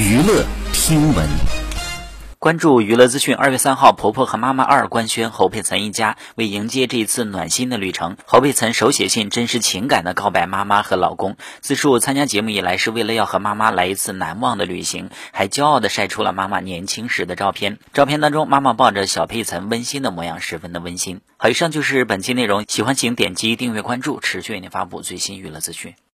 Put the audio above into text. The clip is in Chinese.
娱乐听闻。关注娱乐资讯二月三号婆婆和妈妈二官宣侯佩岑一家为迎接这一次暖心的旅程。侯佩岑手写信真实情感的告白妈妈和老公。自述参加节目以来是为了要和妈妈来一次难忘的旅行还骄傲的晒出了妈妈年轻时的照片。照片当中妈妈抱着小佩岑温馨的模样十分的温馨。好以上就是本期内容喜欢请点击订阅关注持续为您发布最新娱乐资讯。